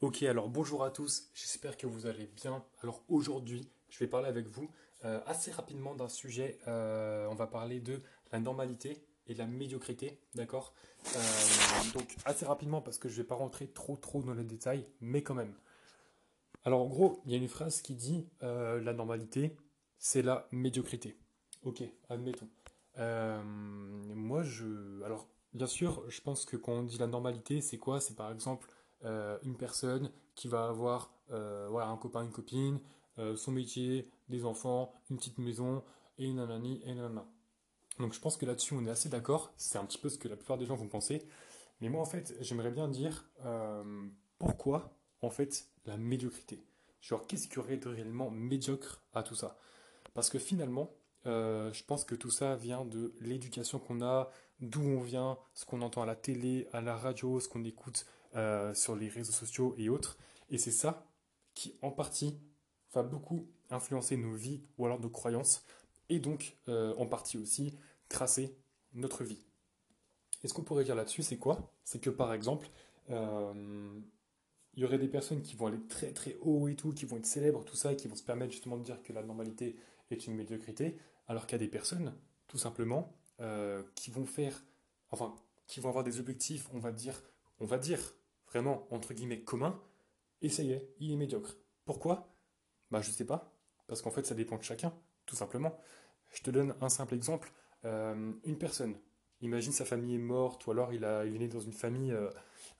Ok, alors bonjour à tous, j'espère que vous allez bien. Alors aujourd'hui, je vais parler avec vous euh, assez rapidement d'un sujet. euh, on va parler de la normalité et de la médiocrité, d'accord? Euh, Donc assez rapidement parce que je vais pas rentrer trop trop dans les détails, mais quand même. Alors en gros, il y a une phrase qui dit la normalité, c'est la médiocrité. Ok, admettons. Moi, je... Alors, bien sûr, je pense que quand on dit la normalité, c'est quoi? C'est par exemple euh, une personne qui va avoir euh, voilà, un copain, une copine, euh, son métier, des enfants, une petite maison, et nanani, et nanana. Donc je pense que là-dessus, on est assez d'accord. C'est un petit peu ce que la plupart des gens vont penser. Mais moi, en fait, j'aimerais bien dire pourquoi, en fait, la médiocrité? Genre, qu'est-ce qu'il y aurait de réellement médiocre à tout ça? Parce que finalement, je pense que tout ça vient de l'éducation qu'on a, d'où on vient, ce qu'on entend à la télé, à la radio, ce qu'on écoute euh, sur les réseaux sociaux et autres. Et c'est ça qui, en partie, va beaucoup influencer nos vies ou alors nos croyances, et donc, euh, en partie aussi, tracer notre vie. Et ce qu'on pourrait dire là-dessus, c'est quoi? C'est que par exemple, euh, il y aurait des personnes qui vont aller très très haut et tout, qui vont être célèbres, tout ça, et qui vont se permettre justement de dire que la normalité est une médiocrité, alors qu'il y a des personnes, tout simplement, qui vont faire, enfin, qui vont avoir des objectifs, on va dire, on va dire, vraiment, entre guillemets, communs, et ça y est, il est médiocre. Pourquoi? Bah, je sais pas, parce qu'en fait, ça dépend de chacun, tout simplement. Je te donne un simple exemple. Euh, une personne, imagine sa famille est morte, ou alors il a, il est né dans une famille euh,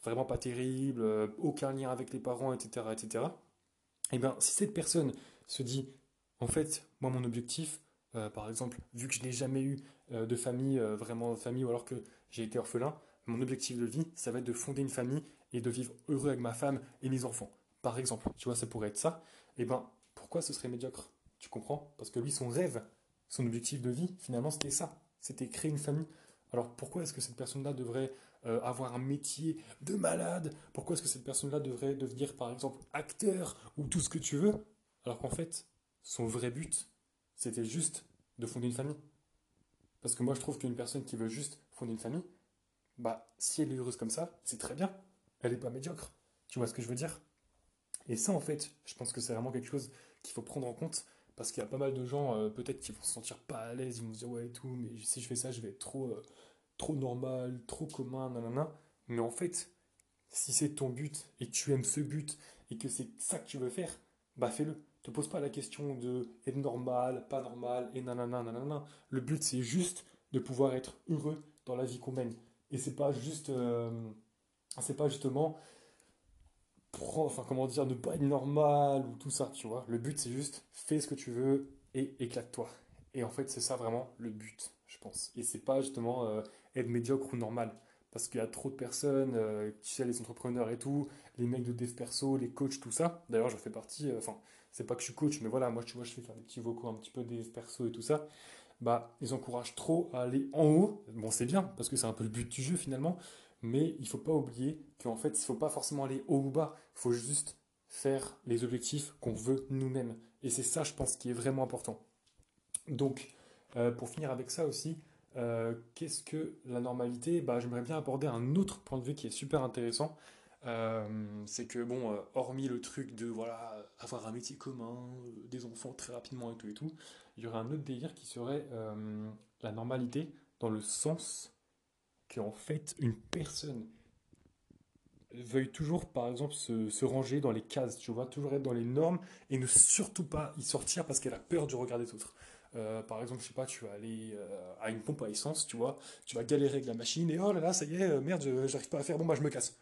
vraiment pas terrible, euh, aucun lien avec les parents, etc., etc. Et bien, si cette personne se dit, en fait, moi, mon objectif, par exemple, vu que je n'ai jamais eu de famille, vraiment famille, ou alors que j'ai été orphelin, mon objectif de vie, ça va être de fonder une famille et de vivre heureux avec ma femme et mes enfants. Par exemple, tu vois, ça pourrait être ça. Et ben, pourquoi ce serait médiocre? Tu comprends? Parce que lui, son rêve, son objectif de vie, finalement, c'était ça. C'était créer une famille. Alors pourquoi est-ce que cette personne-là devrait euh, avoir un métier de malade? Pourquoi est-ce que cette personne-là devrait devenir, par exemple, acteur ou tout ce que tu veux? Alors qu'en fait, son vrai but, c'était juste de fonder une famille. Parce que moi, je trouve qu'une personne qui veut juste fonder une famille, bah, si elle est heureuse comme ça, c'est très bien. Elle n'est pas médiocre. Tu vois ce que je veux dire? Et ça, en fait, je pense que c'est vraiment quelque chose qu'il faut prendre en compte. Parce qu'il y a pas mal de gens, euh, peut-être, qui vont se sentir pas à l'aise, ils vont se dire, ouais, et tout, mais si je fais ça, je vais être trop, euh, trop normal, trop commun, nanana. Mais en fait, si c'est ton but et que tu aimes ce but et que c'est ça que tu veux faire, bah fais-le. Te pose pas la question de être normal, pas normal, et nanana, nanana. Le but, c'est juste de pouvoir être heureux dans la vie qu'on mène. Et c'est pas juste, euh, c'est pas justement enfin comment dire, ne pas être normal ou tout ça, tu vois. Le but c'est juste fais ce que tu veux et éclate-toi. Et en fait c'est ça vraiment le but, je pense. Et c'est pas justement euh, être médiocre ou normal. Parce qu'il y a trop de personnes, euh, tu sais, les entrepreneurs et tout, les mecs de dev perso, les coachs, tout ça. D'ailleurs, j'en fais partie, euh, enfin, c'est pas que je suis coach, mais voilà, moi, tu vois, je fais faire des petits vocaux un petit peu dev perso et tout ça. Bah, ils encouragent trop à aller en haut. Bon, c'est bien, parce que c'est un peu le but du jeu finalement, mais il faut pas oublier qu'en fait, il faut pas forcément aller haut ou bas, il faut juste faire les objectifs qu'on veut nous-mêmes. Et c'est ça, je pense, qui est vraiment important. Donc, euh, pour finir avec ça aussi, euh, qu'est-ce que la normalité? Bah, j'aimerais bien aborder un autre point de vue qui est super intéressant. Euh, c'est que, bon, hormis le truc de, voilà, avoir un métier commun, des enfants très rapidement et tout et tout, il y aurait un autre délire qui serait la normalité dans le sens qu'en fait, une personne veuille toujours, par exemple, se, ranger dans les cases, tu vois, toujours être dans les normes et ne surtout pas y sortir parce qu'elle a peur du regard des autres. Euh, par exemple, je sais pas, tu vas aller euh, à une pompe à essence, tu vois, tu vas galérer avec la machine et oh là là, ça y est, euh, merde, j'arrive pas à faire, bon bah je me casse.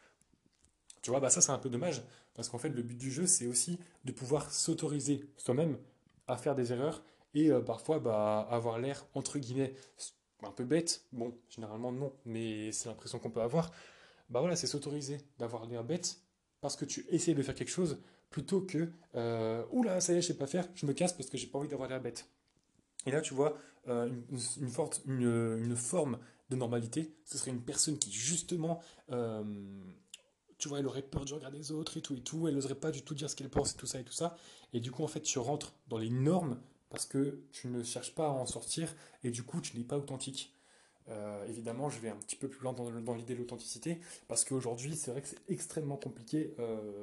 Tu vois, bah ça c'est un peu dommage parce qu'en fait le but du jeu c'est aussi de pouvoir s'autoriser soi-même à faire des erreurs et parfois bah avoir l'air entre guillemets un peu bête. Bon, généralement non, mais c'est l'impression qu'on peut avoir. Bah voilà, c'est s'autoriser d'avoir l'air bête parce que tu essaies de faire quelque chose plutôt que euh, oula, ça y est, je sais pas faire, je me casse parce que j'ai pas envie d'avoir l'air bête. Et là, tu vois, euh, une, forte, une, une forme de normalité, ce serait une personne qui, justement, euh, tu vois, elle aurait peur du regard des autres et tout et tout, elle n'oserait pas du tout dire ce qu'elle pense et tout ça et tout ça. Et du coup, en fait, tu rentres dans les normes parce que tu ne cherches pas à en sortir et du coup, tu n'es pas authentique. évidemment, je vais un petit peu plus loin dans, l'idée de l'authenticité, parce qu'aujourd'hui, c'est vrai que c'est extrêmement compliqué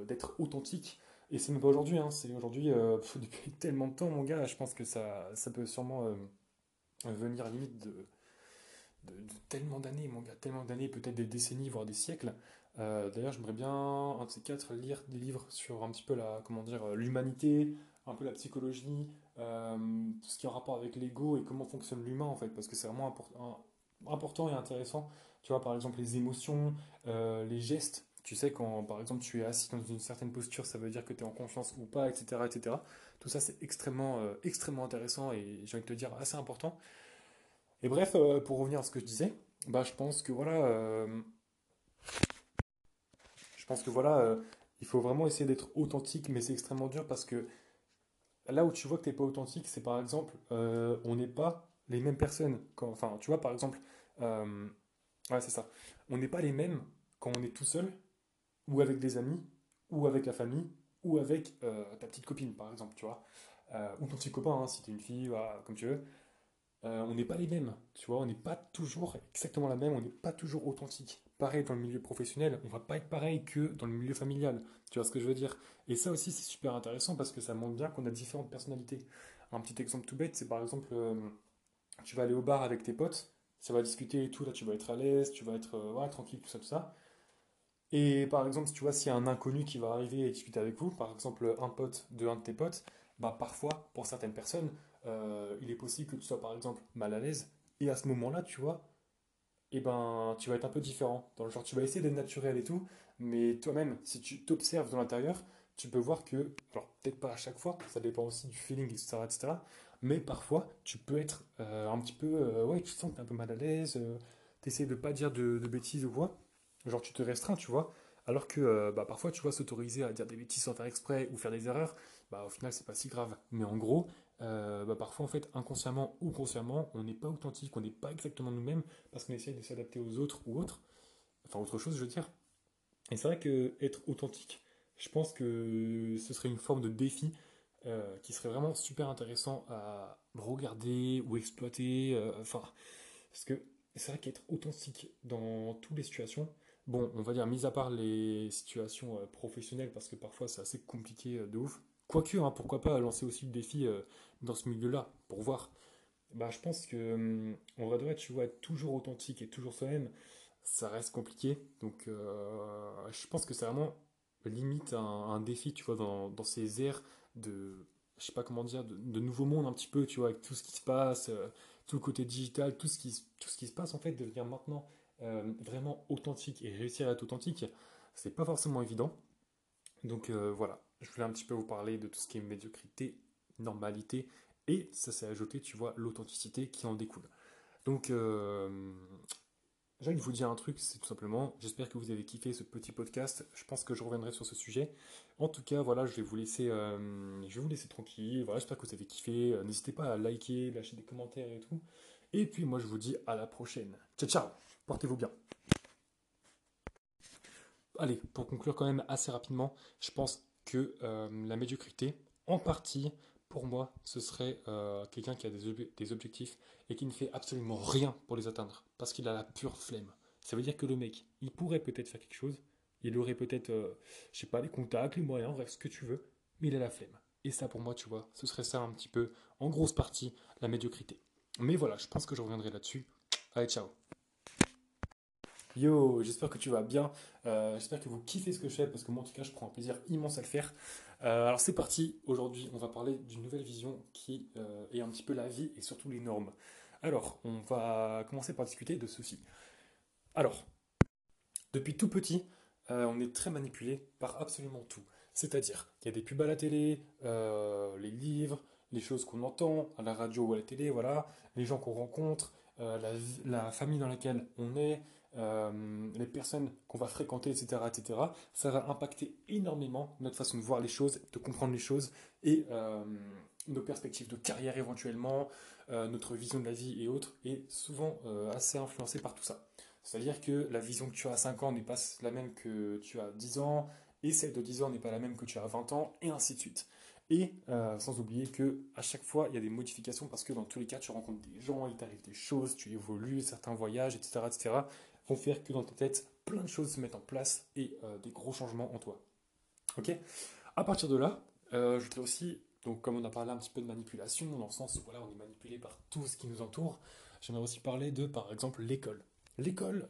d'être authentique. Et c'est même pas aujourd'hui, hein, c'est aujourd'hui, depuis tellement de temps, mon gars, je pense que ça, ça peut sûrement venir limite de, tellement d'années, mon gars, tellement d'années, peut-être des décennies, voire des siècles. Euh, d'ailleurs, j'aimerais bien, un de ces quatre, lire des livres sur un petit peu la, comment dire, euh, l'humanité, un peu la psychologie, euh, tout ce qui est en rapport avec l'ego et comment fonctionne l'humain en fait, parce que c'est vraiment important, important et intéressant. Tu vois, par exemple, les émotions, les gestes. Tu sais, quand par exemple tu es assis dans une certaine posture, ça veut dire que tu es en confiance ou pas, etc. etc. Tout ça, c'est extrêmement, extrêmement intéressant et j'ai envie de te dire assez important. Et bref, euh, pour revenir à ce que je disais, bah, je pense que voilà, euh, je pense que voilà, euh, il faut vraiment essayer d'être authentique, mais c'est extrêmement dur parce que là où tu vois que tu n'es pas authentique, c'est par exemple, on n'est pas les mêmes personnes. Quand, enfin, tu vois, par exemple, ouais, c'est ça. On n'est pas les mêmes quand on est tout seul, ou avec des amis, ou avec la famille, ou avec ta petite copine, par exemple, tu vois. ou ton petit copain, hein, si tu es une fille, comme tu veux. Euh, on n'est pas les mêmes, tu vois, on n'est pas toujours exactement la même, on n'est pas toujours authentique. Pareil dans le milieu professionnel, on va pas être pareil que dans le milieu familial, tu vois ce que je veux dire? Et ça aussi c'est super intéressant parce que ça montre bien qu'on a différentes personnalités. Un petit exemple tout bête, c'est par exemple, euh, tu vas aller au bar avec tes potes, ça va discuter et tout, là tu vas être à l'aise, tu vas être euh, tranquille, tout ça, tout ça. Et par exemple, si tu vois, s'il y a un inconnu qui va arriver et discuter avec vous, par exemple un pote de un de tes potes, bah parfois, pour certaines personnes, euh, il est possible que tu sois par exemple mal à l'aise, et à ce moment-là, tu vois, et eh ben, tu vas être un peu différent. Dans le genre, tu vas essayer d'être naturel et tout, mais toi-même, si tu t'observes dans l'intérieur, tu peux voir que, alors peut-être pas à chaque fois, ça dépend aussi du feeling, etc., etc., mais parfois, tu peux être euh, un petit peu, euh, ouais, tu te sens que es un peu mal à l'aise, tu essaies de pas dire de, bêtises ou quoi, genre tu te restreins, tu vois, alors que bah, parfois, tu vois, s'autoriser à dire des bêtises sans faire exprès ou faire des erreurs, bah, au final, c'est pas si grave. Mais en gros, euh, bah, parfois, en fait, inconsciemment ou consciemment, on n'est pas authentique, on n'est pas exactement nous-mêmes parce qu'on essaye de s'adapter aux autres ou autres. Enfin, autre chose, je veux dire. Et c'est vrai que être authentique, je pense que ce serait une forme de défi euh, qui serait vraiment super intéressant à regarder ou exploiter. Euh, enfin, parce que c'est vrai qu'être authentique dans toutes les situations, bon, on va dire, mis à part les situations professionnelles, parce que parfois c'est assez compliqué de ouf, Quoique, hein, pourquoi pas lancer aussi le défi euh, dans ce milieu-là, pour voir. Bah, je pense que hum, en vrai de tu vois, être toujours authentique et toujours soi-même, ça reste compliqué. Donc, euh, je pense que c'est vraiment limite un, défi, tu vois, dans, ces airs de, je sais pas comment dire, de, nouveau monde un petit peu, tu vois, avec tout ce qui se passe, euh, tout le côté digital, tout ce qui, tout ce qui se passe en fait, devenir maintenant vraiment authentique et réussir à être authentique, c'est pas forcément évident. Donc voilà, je voulais un petit peu vous parler de tout ce qui est médiocrité, normalité, et ça s'est ajouté, tu vois, l'authenticité qui en découle. Donc, euh, j'ai envie vous dire un truc, c'est tout simplement, j'espère que vous avez kiffé ce petit podcast, je pense que je reviendrai sur ce sujet. En tout cas, voilà, je vais vous laisser, euh, je vais vous laisser tranquille, voilà, j'espère que vous avez kiffé, euh, n'hésitez pas à liker, lâcher des commentaires et tout. Et puis moi, je vous dis à la prochaine. Ciao, ciao, portez-vous bien allez, pour conclure quand même assez rapidement, je pense que euh, la médiocrité, en partie, pour moi, ce serait euh, quelqu'un qui a des, objectifs et qui ne fait absolument rien pour les atteindre, parce qu'il a la pure flemme. Ça veut dire que le mec, il pourrait peut-être faire quelque chose, il aurait peut-être, euh, je sais pas, les contacts, les moyens, bref, ce que tu veux, mais il a la flemme. Et ça, pour moi, tu vois, ce serait ça un petit peu, en grosse partie, la médiocrité. Mais voilà, je pense que je reviendrai là-dessus. Allez, ciao Yo, j'espère que tu vas bien. Euh, j'espère que vous kiffez ce que je fais parce que moi en tout cas je prends un plaisir immense à le faire. Euh, alors c'est parti, aujourd'hui on va parler d'une nouvelle vision qui euh, est un petit peu la vie et surtout les normes. Alors on va commencer par discuter de ceci. Alors, depuis tout petit, on est très manipulé par absolument tout. C'est-à-dire qu'il y a des pubs à la télé, les livres, les choses qu'on entend à la radio ou à la télé, voilà, les gens qu'on rencontre, la famille dans laquelle on est, euh, les personnes qu'on va fréquenter, etc., etc., ça va impacter énormément notre façon de voir les choses, de comprendre les choses et euh, nos perspectives de carrière éventuellement, euh, notre vision de la vie et autres, est souvent assez influencée par tout ça. C'est-à-dire que la vision que tu as à 5 ans n'est pas la même que tu as 10 ans, et celle de 10 ans n'est pas la même que tu as à 20 ans, et ainsi de suite. Et sans oublier que à chaque fois, il y a des modifications parce que dans tous les cas, tu rencontres des gens, il t'arrive des choses, tu évolues, certains voyages, etc., etc., vont faire que dans ta tête, plein de choses se mettent en place et euh, des gros changements en toi. Ok? À partir de là, euh, je voudrais aussi, donc comme on a parlé un petit peu de manipulation, dans le sens où voilà, on est manipulé par tout ce qui nous entoure, j'aimerais aussi parler de, par exemple, l'école. L'école,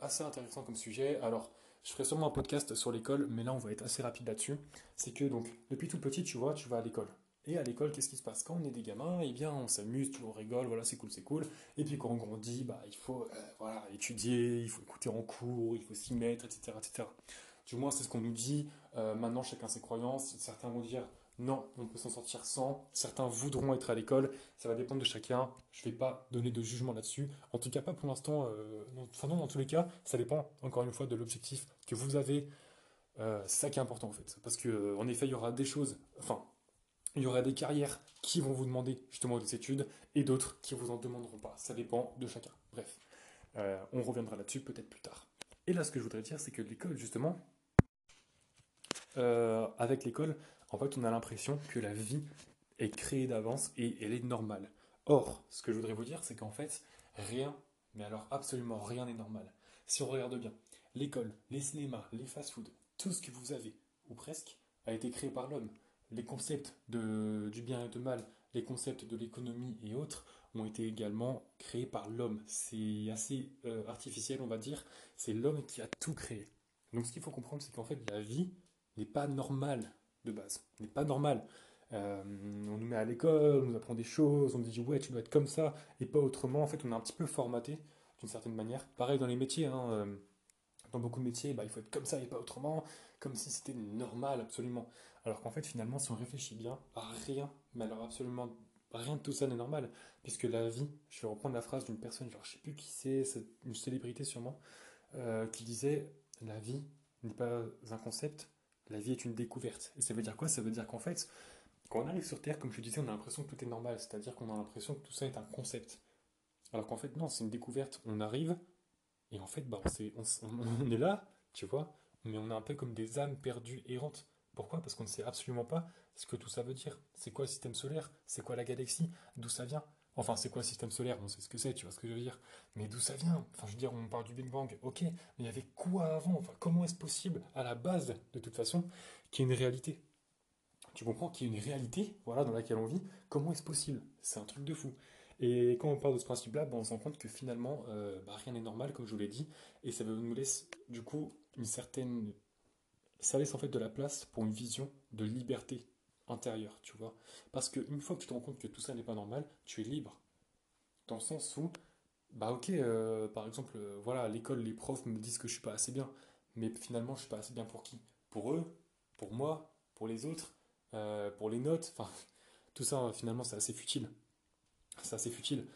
assez intéressant comme sujet. Alors, je ferai sûrement un podcast sur l'école, mais là on va être assez rapide là-dessus. C'est que donc depuis tout petit, tu vois, tu vas à l'école. Et à l'école, qu'est-ce qui se passe? Quand on est des gamins, eh bien on s'amuse, on rigole, voilà, c'est cool, c'est cool. Et puis quand on grandit, bah, il faut euh, voilà, étudier, il faut écouter en cours, il faut s'y mettre, etc., etc. Du moins, c'est ce qu'on nous dit. Euh, maintenant, chacun ses croyances. Certains vont dire non, on peut s'en sortir sans. Certains voudront être à l'école. Ça va dépendre de chacun. Je ne vais pas donner de jugement là-dessus. En tout cas, pas pour l'instant. Euh, enfin, non, dans tous les cas, ça dépend, encore une fois, de l'objectif que vous avez. C'est ça qui est important, en fait. Parce que, en effet, il y aura des choses. Enfin, il y aura des carrières qui vont vous demander justement des études et d'autres qui vous en demanderont pas. Ça dépend de chacun. Bref, euh, on reviendra là-dessus peut-être plus tard. Et là, ce que je voudrais dire, c'est que l'école, justement, avec l'école, en fait, on a l'impression que la vie est créée d'avance et elle est normale. Or, ce que je voudrais vous dire, c'est qu'en fait, rien, mais alors absolument rien n'est normal. Si on regarde bien, l'école, les cinémas, les fast-foods, tout ce que vous avez, ou presque, a été créé par l'homme. Les concepts du bien et du mal, les concepts de l'économie et autres ont été également créés par l'homme. C'est assez euh, artificiel, on va dire. C'est l'homme qui a tout créé. Donc ce qu'il faut comprendre, c'est qu'en fait, la vie n'est pas normale de base. n'est pas normal. Euh, on nous met à l'école, on nous apprend des choses, on nous dit ouais tu dois être comme ça et pas autrement. En fait, on est un petit peu formaté d'une certaine manière. Pareil dans les métiers, hein, euh, dans beaucoup de métiers, bah, il faut être comme ça et pas autrement, comme si c'était normal absolument. Alors qu'en fait finalement, si on réfléchit bien, rien, mais alors absolument rien de tout ça n'est normal, puisque la vie, je vais reprendre la phrase d'une personne, genre je sais plus qui c'est, une célébrité sûrement, euh, qui disait la vie n'est pas un concept, la vie est une découverte. Et ça veut dire quoi? Ça veut dire qu'en fait, quand on arrive sur Terre, comme je disais, on a l'impression que tout est normal, c'est-à-dire qu'on a l'impression que tout ça est un concept. Alors qu'en fait, non, c'est une découverte. On arrive, et en fait, bah, on, est, là, tu vois, mais on est un peu comme des âmes perdues errantes. Pourquoi? Parce qu'on ne sait absolument pas ce que tout ça veut dire. C'est quoi le système solaire? C'est quoi la galaxie? D'où ça vient? Enfin, c'est quoi le système solaire? On sait ce que c'est, tu vois ce que je veux dire. Mais d'où ça vient? Enfin, je veux dire, on parle du Big Bang, ok, mais il y avait quoi avant? Comment est-ce possible, à la base, de toute façon, qu'il y ait une réalité? Tu comprends qu'il y ait une réalité, voilà, dans laquelle on vit? Comment est-ce possible? C'est un truc de fou. Et quand on parle de ce principe-là, ben, on se rend compte que finalement, euh, bah, rien n'est normal, comme je vous l'ai dit, et ça nous laisse, du coup, une certaine... Ça laisse en fait de la place pour une vision de liberté intérieur, tu vois. Parce qu'une fois que tu te rends compte que tout ça n'est pas normal, tu es libre. Dans le sens où, bah ok, euh, par exemple, euh, voilà, l'école, les profs me disent que je suis pas assez bien. Mais finalement, je suis pas assez bien pour qui? Pour eux Pour moi Pour les autres Pour les notes Enfin, tout ça, finalement, c'est assez futile. C'est assez futile.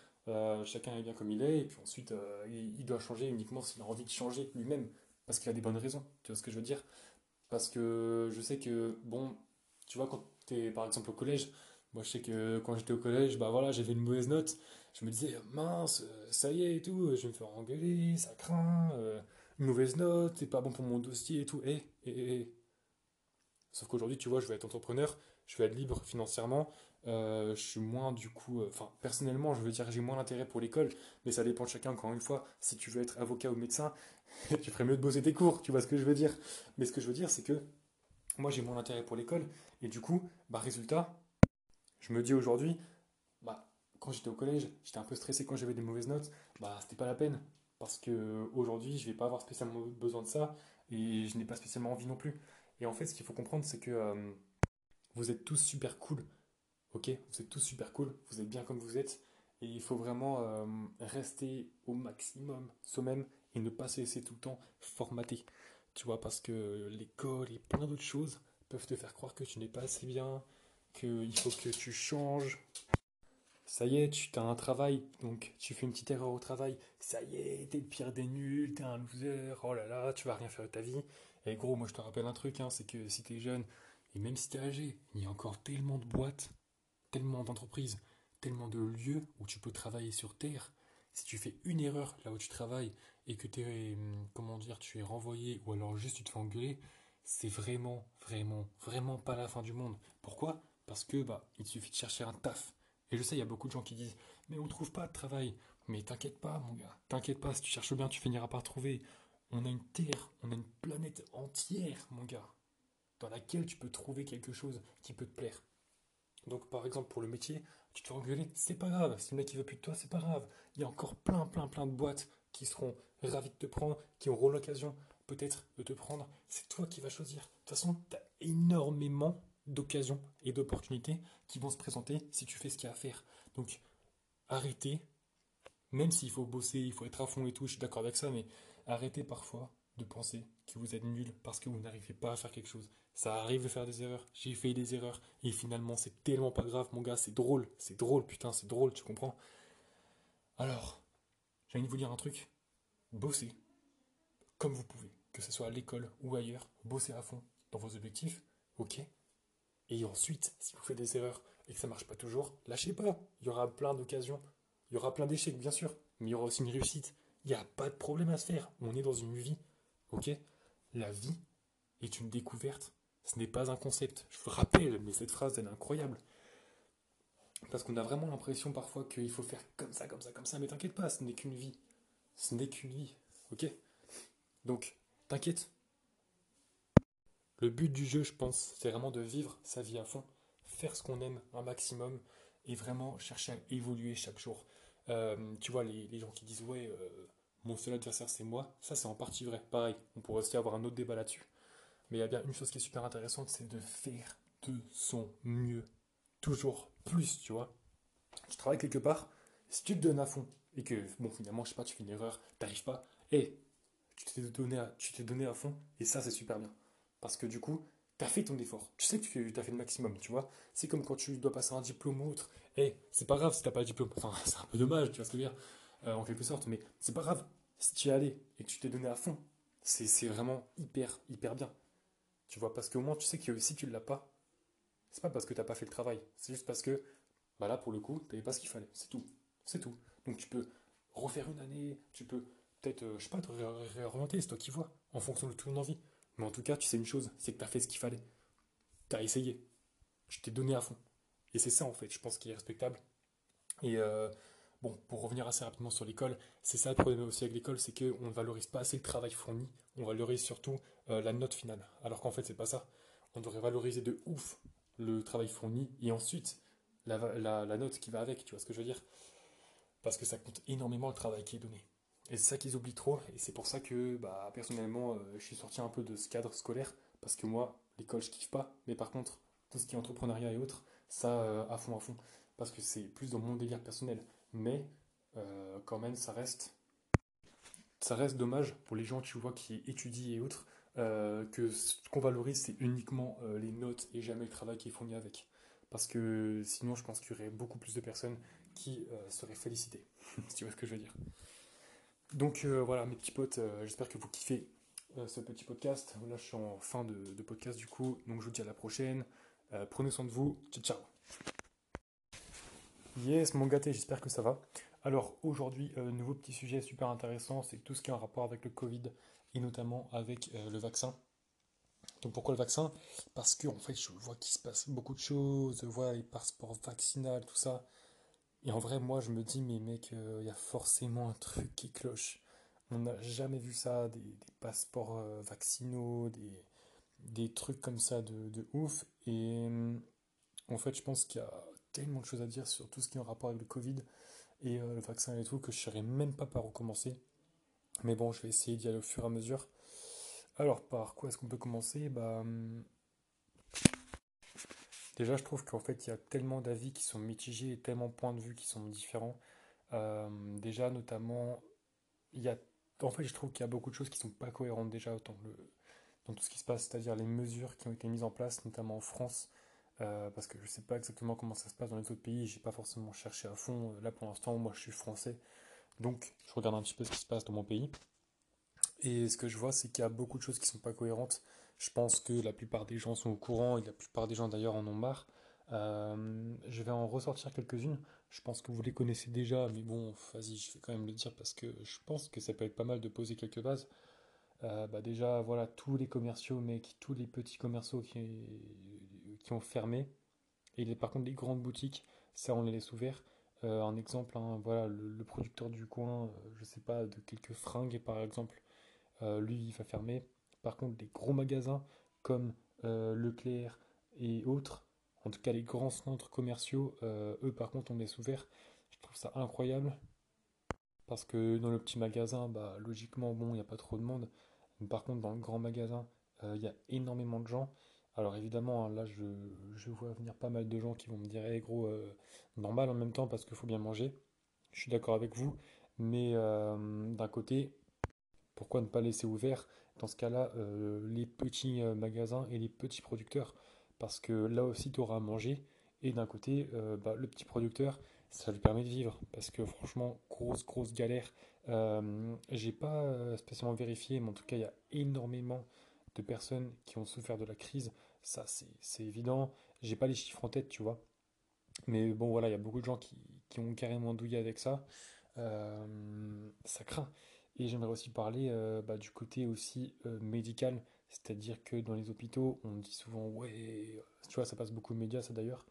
chacun est bien comme il est, et puis ensuite, il doit changer uniquement s'il a envie de changer lui-même, parce qu'il a des bonnes raisons. Tu vois ce que je veux dire Parce que je sais que, bon, tu vois, quand par exemple au collège. Moi, je sais que quand j'étais au collège, bah voilà, j'avais une mauvaise note. Je me disais, mince, ça y est et tout, je vais me faire engueuler, ça craint, euh, une mauvaise note, c'est pas bon pour mon dossier et tout. Et, et, eh. Sauf qu'aujourd'hui, tu vois, je vais être entrepreneur, je vais être libre financièrement. Euh, je suis moins du coup, euh, enfin personnellement, je veux dire, j'ai moins d'intérêt pour l'école, mais ça dépend de chacun. Encore une fois, si tu veux être avocat ou médecin, tu ferais mieux de bosser tes cours, tu vois ce que je veux dire. Mais ce que je veux dire, c'est que moi j'ai mon intérêt pour l'école, et du coup, bah, résultat, je me dis aujourd'hui, bah, quand j'étais au collège, j'étais un peu stressé quand j'avais des mauvaises notes, bah, c'était pas la peine, parce que aujourd'hui, je vais pas avoir spécialement besoin de ça, et je n'ai pas spécialement envie non plus. Et en fait, ce qu'il faut comprendre, c'est que euh, vous êtes tous super cool, ok Vous êtes tous super cool, vous êtes bien comme vous êtes, et il faut vraiment euh, rester au maximum soi-même et ne pas se laisser tout le temps formater. Tu vois, parce que l'école et plein d'autres choses peuvent te faire croire que tu n'es pas assez bien, qu'il faut que tu changes. Ça y est, tu as un travail, donc tu fais une petite erreur au travail. Ça y est, t'es le pire des nuls, t'es un loser, oh là là, tu vas rien faire de ta vie. Et gros, moi je te rappelle un truc, hein, c'est que si t'es jeune, et même si t'es âgé, il y a encore tellement de boîtes, tellement d'entreprises, tellement de lieux où tu peux travailler sur Terre. Si tu fais une erreur là où tu travailles et que tu es, hum, comment dire, tu es renvoyé ou alors juste tu te fais engueuler, c'est vraiment, vraiment, vraiment pas la fin du monde. Pourquoi? Parce que bah, il suffit de chercher un taf. Et je sais, il y a beaucoup de gens qui disent Mais on ne trouve pas de travail. Mais t'inquiète pas, mon gars. T'inquiète pas, si tu cherches bien, tu finiras par trouver. On a une Terre, on a une planète entière, mon gars, dans laquelle tu peux trouver quelque chose qui peut te plaire. Donc, par exemple, pour le métier, tu te fais engueuler, c'est pas grave. Si le mec il veut plus de toi, c'est pas grave. Il y a encore plein, plein, plein de boîtes qui seront ravis de te prendre, qui auront l'occasion peut-être de te prendre. C'est toi qui vas choisir. De toute façon, tu as énormément d'occasions et d'opportunités qui vont se présenter si tu fais ce qu'il y a à faire. Donc, arrêtez, même s'il faut bosser, il faut être à fond et tout, je suis d'accord avec ça, mais arrêtez parfois de penser que vous êtes nul parce que vous n'arrivez pas à faire quelque chose. Ça arrive de faire des erreurs, j'ai fait des erreurs, et finalement c'est tellement pas grave, mon gars, c'est drôle, c'est drôle, putain, c'est drôle, tu comprends? Alors, j'ai envie de vous dire un truc, bossez, comme vous pouvez, que ce soit à l'école ou ailleurs, bossez à fond dans vos objectifs, ok? Et ensuite, si vous faites des erreurs et que ça marche pas toujours, lâchez pas, il y aura plein d'occasions, il y aura plein d'échecs, bien sûr, mais il y aura aussi une réussite. Il n'y a pas de problème à se faire, on est dans une vie, ok? La vie est une découverte ce n'est pas un concept. Je vous rappelle, mais cette phrase, elle est incroyable. Parce qu'on a vraiment l'impression parfois qu'il faut faire comme ça, comme ça, comme ça. Mais t'inquiète pas, ce n'est qu'une vie. Ce n'est qu'une vie. Ok? Donc, t'inquiète. Le but du jeu, je pense, c'est vraiment de vivre sa vie à fond, faire ce qu'on aime un maximum et vraiment chercher à évoluer chaque jour. Euh, tu vois, les, gens qui disent Ouais, euh, mon seul adversaire c'est moi, ça c'est en partie vrai. Pareil, on pourrait aussi avoir un autre débat là-dessus. Mais il y a bien une chose qui est super intéressante, c'est de faire de son mieux. Toujours plus, tu vois. Tu travailles quelque part, si tu te donnes à fond, et que, bon, finalement, je sais pas, tu fais une erreur, t'arrives pas, et tu t'es donné, à, tu t'es donné à fond, et ça, c'est super bien. Parce que du coup, tu as fait ton effort. Tu sais que tu as fait le maximum, tu vois. C'est comme quand tu dois passer un diplôme ou autre. Et c'est pas grave si t'as pas de diplôme. Enfin, c'est un peu dommage, tu vois ce que je veux dire, euh, en quelque sorte, mais c'est pas grave. Si tu y es allé et que tu t'es donné à fond, c'est vraiment hyper, hyper bien. Tu vois, parce qu'au moins tu sais que si tu ne l'as pas, c'est pas parce que tu n'as pas fait le travail. C'est juste parce que, bah là, pour le coup, tu n'avais pas ce qu'il fallait. C'est tout. C'est tout. Donc tu peux refaire une année, tu peux peut-être, euh, je sais pas, te réorienter, c'est toi qui vois, en fonction de ton envie. Mais en tout cas, tu sais une chose, c'est que tu as fait ce qu'il fallait. Tu as essayé. Tu t'es donné à fond. Et c'est ça, en fait, je pense, qui est respectable. Et euh, bon, pour revenir assez rapidement sur l'école, c'est ça le problème aussi avec l'école, c'est qu'on ne valorise pas assez le travail fourni, on valorise surtout euh, la note finale. Alors qu'en fait, c'est pas ça. On devrait valoriser de ouf le travail fourni et ensuite la, note qui va avec, tu vois ce que je veux dire? Parce que ça compte énormément le travail qui est donné. Et c'est ça qu'ils oublient trop, et c'est pour ça que, bah, personnellement, euh, je suis sorti un peu de ce cadre scolaire, parce que moi, l'école, je kiffe pas, mais par contre, tout ce qui est entrepreneuriat et autres, ça, euh, à fond, à fond, parce que c'est plus dans mon délire personnel. Mais, quand même, ça reste ça reste dommage pour les gens, tu vois, qui étudient et autres, euh, que ce qu'on valorise, c'est uniquement euh, les notes et jamais le travail qui est fourni avec. Parce que sinon, je pense qu'il y aurait beaucoup plus de personnes qui euh, seraient félicitées, si tu vois ce que je veux dire. Donc voilà, mes petits potes, j'espère que vous kiffez ce petit podcast. Là, je suis en fin de, de, podcast du coup, donc je vous dis à la prochaine. prenez soin de vous. Ciao, ciao. Yes, mon gâté, j'espère que ça va. Alors aujourd'hui, euh, nouveau petit sujet super intéressant, c'est tout ce qui est en rapport avec le Covid et notamment avec euh, le vaccin. Donc pourquoi le vaccin? Parce que en fait, je vois qu'il se passe beaucoup de choses, je vois les passeports vaccinaux, tout ça. Et en vrai, moi, je me dis, mais mec, euh, il y a forcément un truc qui cloche. On n'a jamais vu ça, des, passeports vaccinaux, des, trucs comme ça de, de ouf. Et en fait, je pense qu'il y a tellement de choses à dire sur tout ce qui est en rapport avec le Covid et euh, le vaccin et tout, que je ne saurais même pas par où commencer. Mais bon, je vais essayer d'y aller au fur et à mesure. Alors, par quoi est-ce qu'on peut commencer? Bah, hum, Déjà, je trouve qu'en fait, il y a tellement d'avis qui sont mitigés et tellement de points de vue qui sont différents. Euh, déjà, notamment, il y a, en fait, je trouve qu'il y a beaucoup de choses qui ne sont pas cohérentes déjà dans, le, dans tout ce qui se passe, c'est-à-dire les mesures qui ont été mises en place, notamment en France, euh, parce que je ne sais pas exactement comment ça se passe dans les autres pays, j'ai pas forcément cherché à fond. Là pour l'instant, moi je suis français, donc je regarde un petit peu ce qui se passe dans mon pays. Et ce que je vois, c'est qu'il y a beaucoup de choses qui sont pas cohérentes. Je pense que la plupart des gens sont au courant et la plupart des gens d'ailleurs en ont marre. Euh, je vais en ressortir quelques-unes. Je pense que vous les connaissez déjà, mais bon, vas-y, je vais quand même le dire parce que je pense que ça peut être pas mal de poser quelques bases. Euh, bah déjà, voilà, tous les commerciaux, mec, tous les petits commerciaux qui, qui ont fermé. Et les- par contre, les grandes boutiques, ça, on les laisse ouverts. Euh, un exemple, hein, voilà, le, producteur du coin, euh, je sais pas, de quelques fringues, par exemple, euh, lui, il va fermer. Par contre, les gros magasins comme Leclerc et autres, en tout cas les grands centres commerciaux, eux, par contre, on laisse ouverts. Je trouve ça incroyable. Parce que dans le petit magasin, bah, logiquement, bon, il n'y a pas trop de monde. Par contre, dans le grand magasin, il y a énormément de gens. Alors évidemment, hein, là, je, vois venir pas mal de gens qui vont me dire, hey, gros, euh, normal en même temps parce qu'il faut bien manger. Je suis d'accord avec vous. Mais euh, d'un côté, pourquoi ne pas laisser ouvert, dans ce cas-là, euh, les petits magasins et les petits producteurs? Parce que là aussi, tu auras à manger. Et d'un côté, bah, le petit producteur, ça lui permet de vivre. Parce que franchement, grosse, grosse galère. J'ai pas spécialement vérifié, mais en tout cas, il y a énormément de personnes qui ont souffert de la crise. Ça, c'est évident. J'ai pas les chiffres en tête, tu vois. Mais bon, voilà, il y a beaucoup de gens qui, qui ont carrément douillé avec ça. Euh, ça craint. Et j'aimerais aussi parler euh, bah, du côté aussi euh, médical, c'est-à-dire que dans les hôpitaux, on dit souvent, ouais, tu vois, ça passe beaucoup de médias, ça d'ailleurs,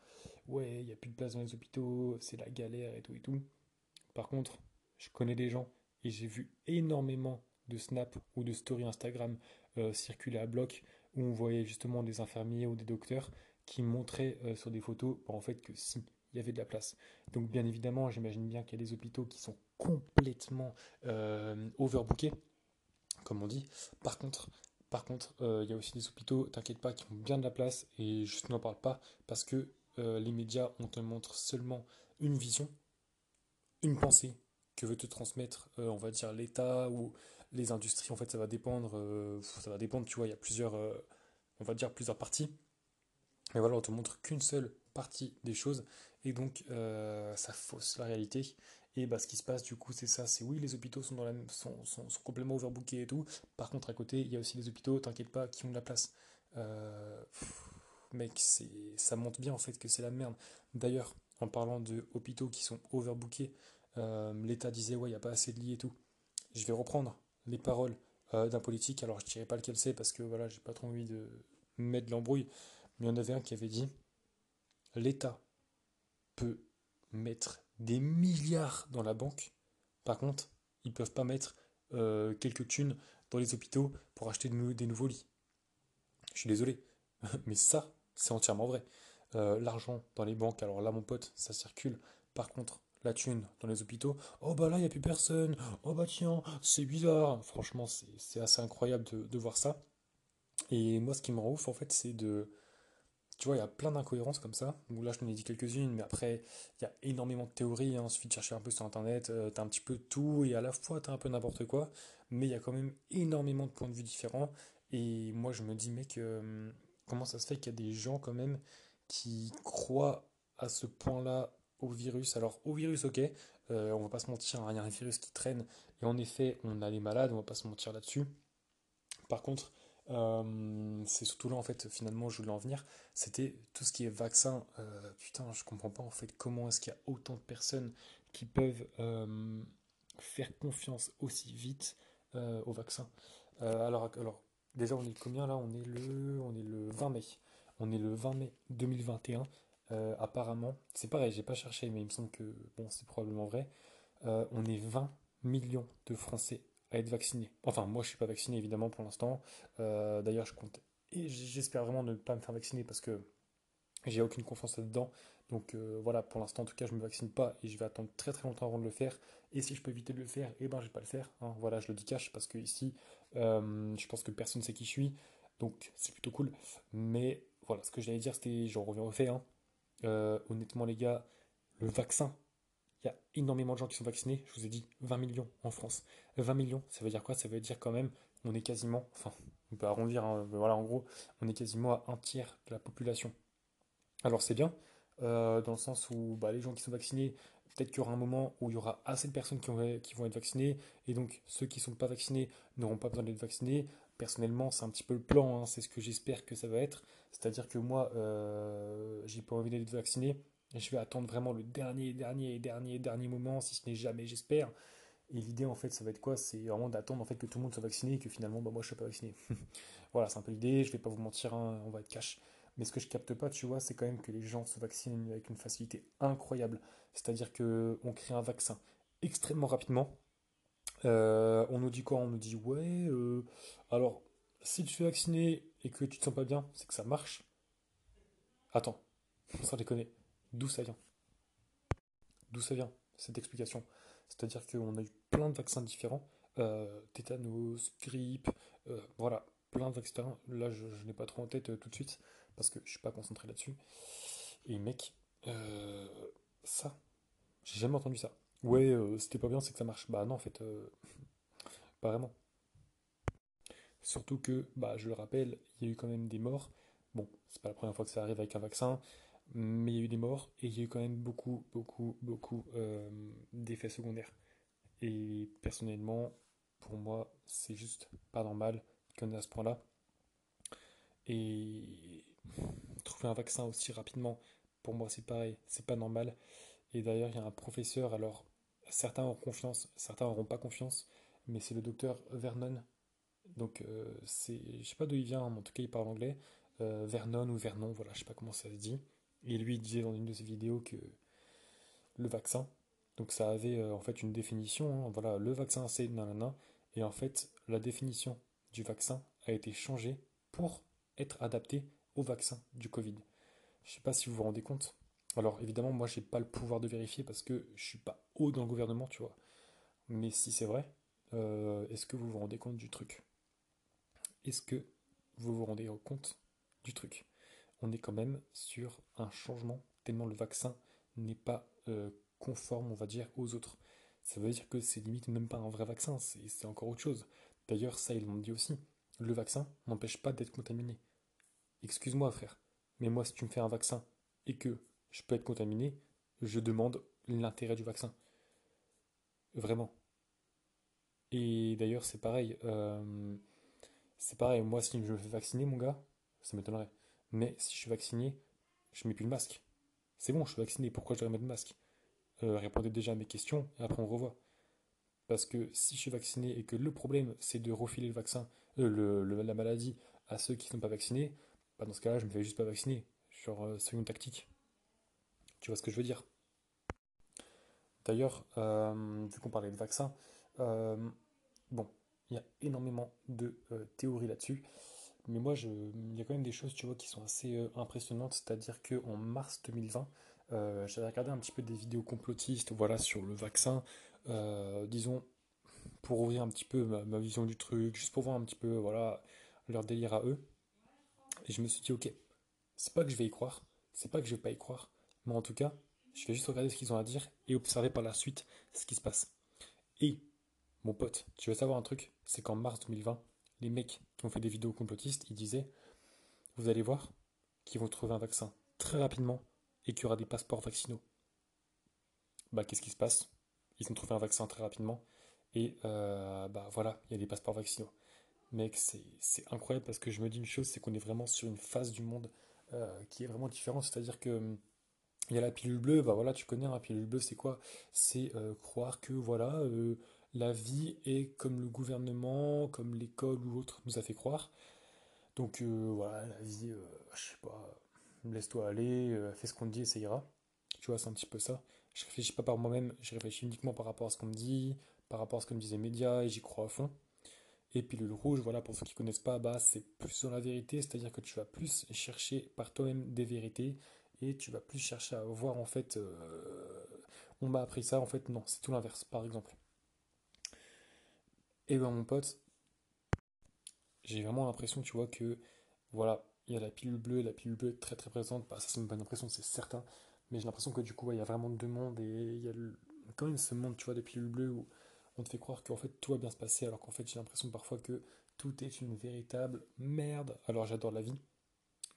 ouais, il n'y a plus de place dans les hôpitaux, c'est la galère et tout et tout. Par contre, je connais des gens et j'ai vu énormément de snaps ou de stories Instagram euh, circuler à bloc où on voyait justement des infirmiers ou des docteurs qui montraient euh, sur des photos bah, en fait que si, il y avait de la place. Donc bien évidemment, j'imagine bien qu'il y a des hôpitaux qui sont complètement euh, overbookés, comme on dit. Par contre, par contre, il y a aussi des hôpitaux, t'inquiète pas, qui ont bien de la place et je n'en parle pas parce que les médias, on te montre seulement une vision une pensée que veut te transmettre, on va dire, l'État ou les industries, en fait, ça va dépendre, euh, ça va dépendre, tu vois, il y a plusieurs, euh, on va dire, plusieurs parties. Et voilà, on te montre qu'une seule partie des choses, et donc euh, ça fausse la réalité. Et bah, ce qui se passe, du coup, c'est ça, c'est oui, les hôpitaux sont, dans la, sont, sont, complètement overbookés et tout. Par contre, à côté, il y a aussi les hôpitaux, t'inquiète pas, qui ont de la place. Pff, mec, ça montre bien en fait que c'est la merde. D'ailleurs, en parlant de hôpitaux qui sont overbookés, l'État disait ouais, il n'y a pas assez de lits et tout. Je vais reprendre les paroles euh, d'un politique. Alors je ne dirai pas lequel c'est parce que voilà, j'ai pas trop envie de mettre de l'embrouille. Mais il y en avait un qui avait dit l'État peut mettre des milliards dans la banque. Par contre, ils peuvent pas mettre euh, quelques thunes dans les hôpitaux pour acheter des nouveaux lits. Je suis désolé, mais ça, c'est entièrement vrai. Euh, l'argent dans les banques, alors là, mon pote, ça circule. Par contre, la thune dans les hôpitaux, oh bah là, il n'y a plus personne. Oh bah tiens, c'est bizarre. Franchement, c'est assez incroyable de, de voir ça. Et moi, ce qui me rend ouf, en fait, c'est de. Tu vois, il y a plein d'incohérences comme ça. Bon, là, je t'en ai dit quelques-unes, mais après, il y a énormément de théories. Hein. Il suffit de chercher un peu sur Internet. euh, t'as un petit peu tout et à la fois, t'as un peu n'importe quoi. Mais il y a quand même énormément de points de vue différents. Et moi, je me dis, mec, euh, comment ça se fait qu'il y a des gens, quand même, qui croient à ce point-là virus? Alors, au virus, ok, euh, on va pas se mentir, hein, il y a un virus qui traîne. Et en effet, on a les malades, on va pas se mentir là-dessus. Par contre, euh, c'est surtout là en fait finalement je voulais en venir, c'était tout ce qui est vaccin. Euh, putain, je comprends pas en fait comment est-ce qu'il y a autant de personnes qui peuvent faire confiance aussi vite au vaccin. Alors, alors déjà on est combien là? On est le on est le 20 mai. On est le 20 mai 2021. Euh, apparemment, c'est pareil, j'ai pas cherché, mais il me semble que bon, c'est probablement vrai. Euh, on est 20 millions de Français à être vaccinés. Enfin, moi, je suis pas vacciné évidemment pour l'instant. Euh, d'ailleurs, je compte et j'espère vraiment ne pas me faire vacciner parce que j'ai aucune confiance là-dedans. Donc voilà, pour l'instant, en tout cas, je me vaccine pas et je vais attendre très très longtemps avant de le faire. Et si je peux éviter de le faire, eh ben, je vais pas le faire. hein. Voilà, je le dis cash parce que ici, je pense que personne ne sait qui je suis. Donc c'est plutôt cool. Mais voilà, ce que j'allais dire, c'était, j'en reviens au fait. hein. Euh, honnêtement, les gars, le vaccin. Il y a énormément de gens qui sont vaccinés. Je vous ai dit 20 millions en France. 20 millions, ça veut dire quoi? Ça veut dire quand même, on est quasiment, enfin, on peut arrondir, hein, voilà, en gros, on est quasiment à un tiers de la population. Alors c'est bien, euh, dans le sens où bah, les gens qui sont vaccinés, peut-être qu'il y aura un moment où il y aura assez de personnes qui vont être vaccinées, et donc ceux qui ne sont pas vaccinés n'auront pas besoin d'être vaccinés. Personnellement, c'est un petit peu le plan, hein, c'est ce que j'espère que ça va être. C'est-à-dire que moi, euh, j'ai pas envie d'être vacciné. Je vais attendre vraiment le dernier, dernier, dernier, dernier moment, si ce n'est jamais, j'espère. Et l'idée, en fait, ça va être quoi? C'est vraiment d'attendre en fait, que tout le monde soit vacciné et que finalement, bah, moi, je ne suis pas vacciné. voilà, c'est un peu l'idée. Je vais pas vous mentir, hein, on va être cash. Mais ce que je capte pas, tu vois, c'est quand même que les gens se vaccinent avec une facilité incroyable. C'est-à-dire qu'on crée un vaccin extrêmement rapidement. Euh, on nous dit quoi? On nous dit, ouais, euh, alors, si tu es vacciné et que tu te sens pas bien, c'est que ça marche. Attends, sans déconner, d'où ça vient? D'où ça vient, cette explication? C'est-à-dire qu'on a eu plein de vaccins différents, euh, tétanos, grippe, voilà, plein de vaccins. Là, je, n'ai pas trop en tête tout de suite, parce que je suis pas concentré là-dessus. Et mec, ça, j'ai jamais entendu ça. Ouais, c'était pas bien, c'est que ça marche. Bah non, en fait, pas vraiment. Surtout que, bah, je le rappelle, il y a eu quand même des morts. Bon, c'est pas la première fois que ça arrive avec un vaccin mais il y a eu des morts et il y a eu quand même beaucoup, beaucoup, beaucoup euh, d'effets secondaires. Et personnellement, pour moi, c'est juste pas normal qu'on ait à ce point-là. Et trouver un vaccin aussi rapidement, pour moi, c'est pareil, c'est pas normal. Et d'ailleurs, il y a un professeur, alors certains auront confiance, certains n'auront pas confiance, mais c'est le docteur Vernon. Donc, euh, c'est, je sais pas d'où il vient, mais en tout cas, il parle anglais. Euh, Vernon ou Vernon, voilà, je sais pas comment ça se dit. Et lui disait dans une de ses vidéos que le vaccin, donc ça avait euh, en fait une définition, hein, voilà, le vaccin c'est nanana, et en fait la définition du vaccin a été changée pour être adaptée au vaccin du Covid. Je sais pas si vous vous rendez compte. Alors évidemment, moi j'ai pas le pouvoir de vérifier parce que je suis pas haut dans le gouvernement, tu vois. Mais si c'est vrai, euh, est-ce que vous vous rendez compte du truc? Est-ce que vous vous rendez compte du truc? On est quand même sur un changement, tellement le vaccin n'est pas euh, conforme, on va dire, aux autres. Ça veut dire que c'est limite même pas un vrai vaccin, c'est encore autre chose. D'ailleurs, ça, ils l'ont dit aussi. Le vaccin n'empêche pas d'être contaminé. Excuse-moi, frère, mais moi, si tu me fais un vaccin et que je peux être contaminé, je demande l'intérêt du vaccin. Vraiment. Et d'ailleurs, c'est pareil. Euh, c'est pareil, moi, si je me fais vacciner, mon gars, ça m'étonnerait. Mais si je suis vacciné, je mets plus le masque. C'est bon, je suis vacciné, pourquoi je devrais mettre le masque? Euh, Répondez déjà à mes questions et après on revoit. Parce que si je suis vacciné et que le problème c'est de refiler le vaccin, euh, le, la maladie à ceux qui ne sont pas vaccinés, bah dans ce cas-là, je me fais juste pas vacciner. Euh, c'est une tactique. Tu vois ce que je veux dire? D'ailleurs, euh, vu qu'on parlait de vaccin, bon, il y a énormément de théories là-dessus. Mais moi, il y a quand même des choses, tu vois, qui sont assez euh, impressionnantes. C'est-à-dire qu'en mars 2020, euh, j'avais regardé un petit peu des vidéos complotistes, voilà, sur le vaccin. Euh, disons, pour ouvrir un petit peu ma, vision du truc, juste pour voir un petit peu, voilà, leur délire à eux. Et je me suis dit, ok, c'est pas que je vais y croire, c'est pas que je vais pas y croire, mais en tout cas, je vais juste regarder ce qu'ils ont à dire et observer par la suite ce qui se passe. Et, mon pote, tu veux savoir un truc? C'est qu'en mars 2020, les mecs qui ont fait des vidéos complotistes, ils disaient Vous allez voir qu'ils vont trouver un vaccin très rapidement et qu'il y aura des passeports vaccinaux. Bah, qu'est-ce qui se passe? Ils ont trouvé un vaccin très rapidement et euh, bah voilà, il y a des passeports vaccinaux. Mec, c'est incroyable parce que je me dis une chose c'est qu'on est vraiment sur une phase du monde euh, qui est vraiment différente. C'est-à-dire que il y a la pilule bleue, bah voilà, tu connais, la pilule bleue, c'est quoi? C'est euh, croire que voilà, la vie est comme le gouvernement, comme l'école ou autre nous a fait croire. Donc euh, voilà, la vie, euh, je sais pas, laisse-toi aller, euh, fais ce qu'on te dit et ça ira. Tu vois, c'est un petit peu ça. Je réfléchis pas par moi-même, je réfléchis uniquement par rapport à ce qu'on me dit, par rapport à ce que me disaient les médias et j'y crois à fond. Et puis le rouge, voilà, pour ceux qui connaissent pas, bah, c'est plus sur la vérité, c'est-à-dire que tu vas plus chercher par toi-même des vérités tu vas plus chercher à voir en fait, on m'a appris ça, en fait non, c'est tout l'inverse, par exemple. Et ben mon pote, j'ai vraiment l'impression, tu vois, que voilà, il y a la pilule bleue, la pilule bleue est très très présente, bah, ça c'est une bonne impression, c'est certain, mais j'ai l'impression que du coup, il y a vraiment deux mondes et il y a quand même ce monde, tu vois, de pilule bleue où on te fait croire qu'en fait tout va bien se passer, alors qu'en fait j'ai l'impression parfois que tout est une véritable merde. Alors j'adore la vie,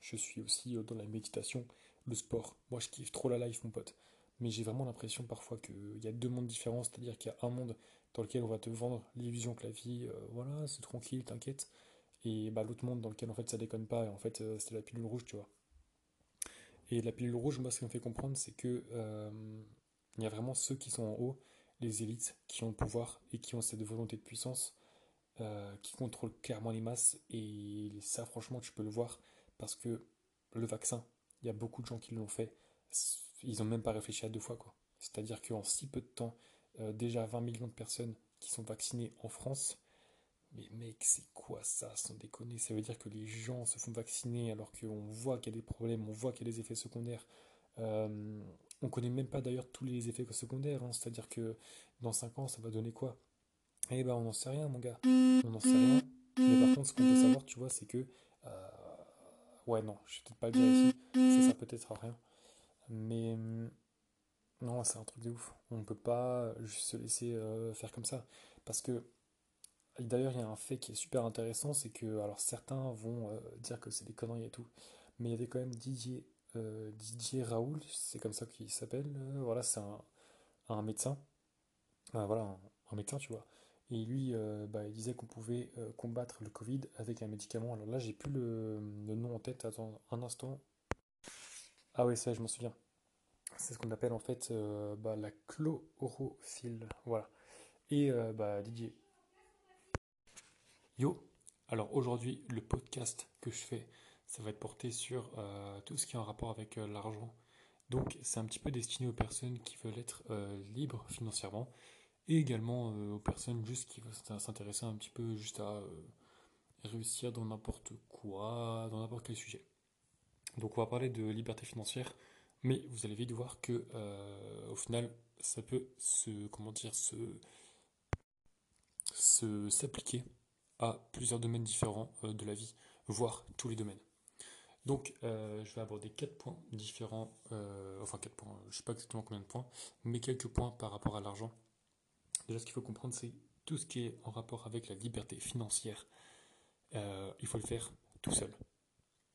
je suis aussi euh, dans la méditation, le sport, moi je kiffe trop la life mon pote, mais j'ai vraiment l'impression parfois qu'il y a deux mondes différents, c'est-à-dire qu'il y a un monde dans lequel on va te vendre l'illusion que la vie, euh, voilà, c'est tranquille, t'inquiète. Et bah, l'autre monde dans lequel en fait ça déconne pas, et en fait euh, c'est la pilule rouge, tu vois. Et la pilule rouge, moi ce qui me fait comprendre, c'est que euh, il y a vraiment ceux qui sont en haut, les élites qui ont le pouvoir et qui ont cette volonté de puissance, qui contrôlent clairement les masses. Et ça, franchement, tu peux le voir parce que le vaccin, il y a beaucoup de gens qui l'ont fait. Ils n'ont même pas réfléchi à deux fois, quoi. C'est-à-dire qu'en si peu de temps, euh, déjà 20 millions de personnes qui sont vaccinées en France. Mais mec, c'est quoi ça, sans déconner? Ça veut dire que les gens se font vacciner alors qu'on voit qu'il y a des problèmes, on voit qu'il y a des effets secondaires. Euh, on connaît même pas d'ailleurs tous les effets secondaires, hein. c'est-à-dire que dans 5 ans, ça va donner quoi? Eh ben, on n'en sait rien, mon gars. On n'en sait rien. Mais par contre, ce qu'on peut savoir, tu vois, c'est que. Euh, ouais, non, je vais peut-être pas dire ici. Ça, ça peut-être à rien. Mais. Hum, non, c'est un truc de ouf. On ne peut pas juste se laisser euh, faire comme ça. Parce que. D'ailleurs, il y a un fait qui est super intéressant, c'est que, alors certains vont euh, dire que c'est des conneries et tout, mais il y avait quand même Didier euh, Didier Raoul, c'est comme ça qu'il s'appelle. Euh, voilà, c'est un, médecin. voilà, un, médecin, tu vois. Et lui, euh, bah, il disait qu'on pouvait combattre le Covid avec un médicament. Alors là, j'ai plus le, nom en tête. Attends un instant. Ah oui, ça, je m'en souviens. C'est ce qu'on appelle en fait bah, la chlorophylle. Voilà. Et bah, Didier. Yo. Alors aujourd'hui, le podcast que je fais, ça va être porté sur euh, tout ce qui est en rapport avec euh, l'argent. Donc c'est un petit peu destiné aux personnes qui veulent être euh, libres financièrement et également aux personnes juste qui veulent s'intéresser un petit peu juste à réussir dans n'importe quoi, dans n'importe quel sujet. Donc on va parler de liberté financière, mais vous allez vite voir que au final ça peut se comment dire se s'appliquer à plusieurs domaines différents de la vie, voire tous les domaines. Donc, euh, je vais aborder quatre points différents, euh, enfin quatre points, je ne sais pas exactement combien de points, mais quelques points par rapport à l'argent. Déjà, ce qu'il faut comprendre, c'est tout ce qui est en rapport avec la liberté financière. Euh, il faut le faire tout seul,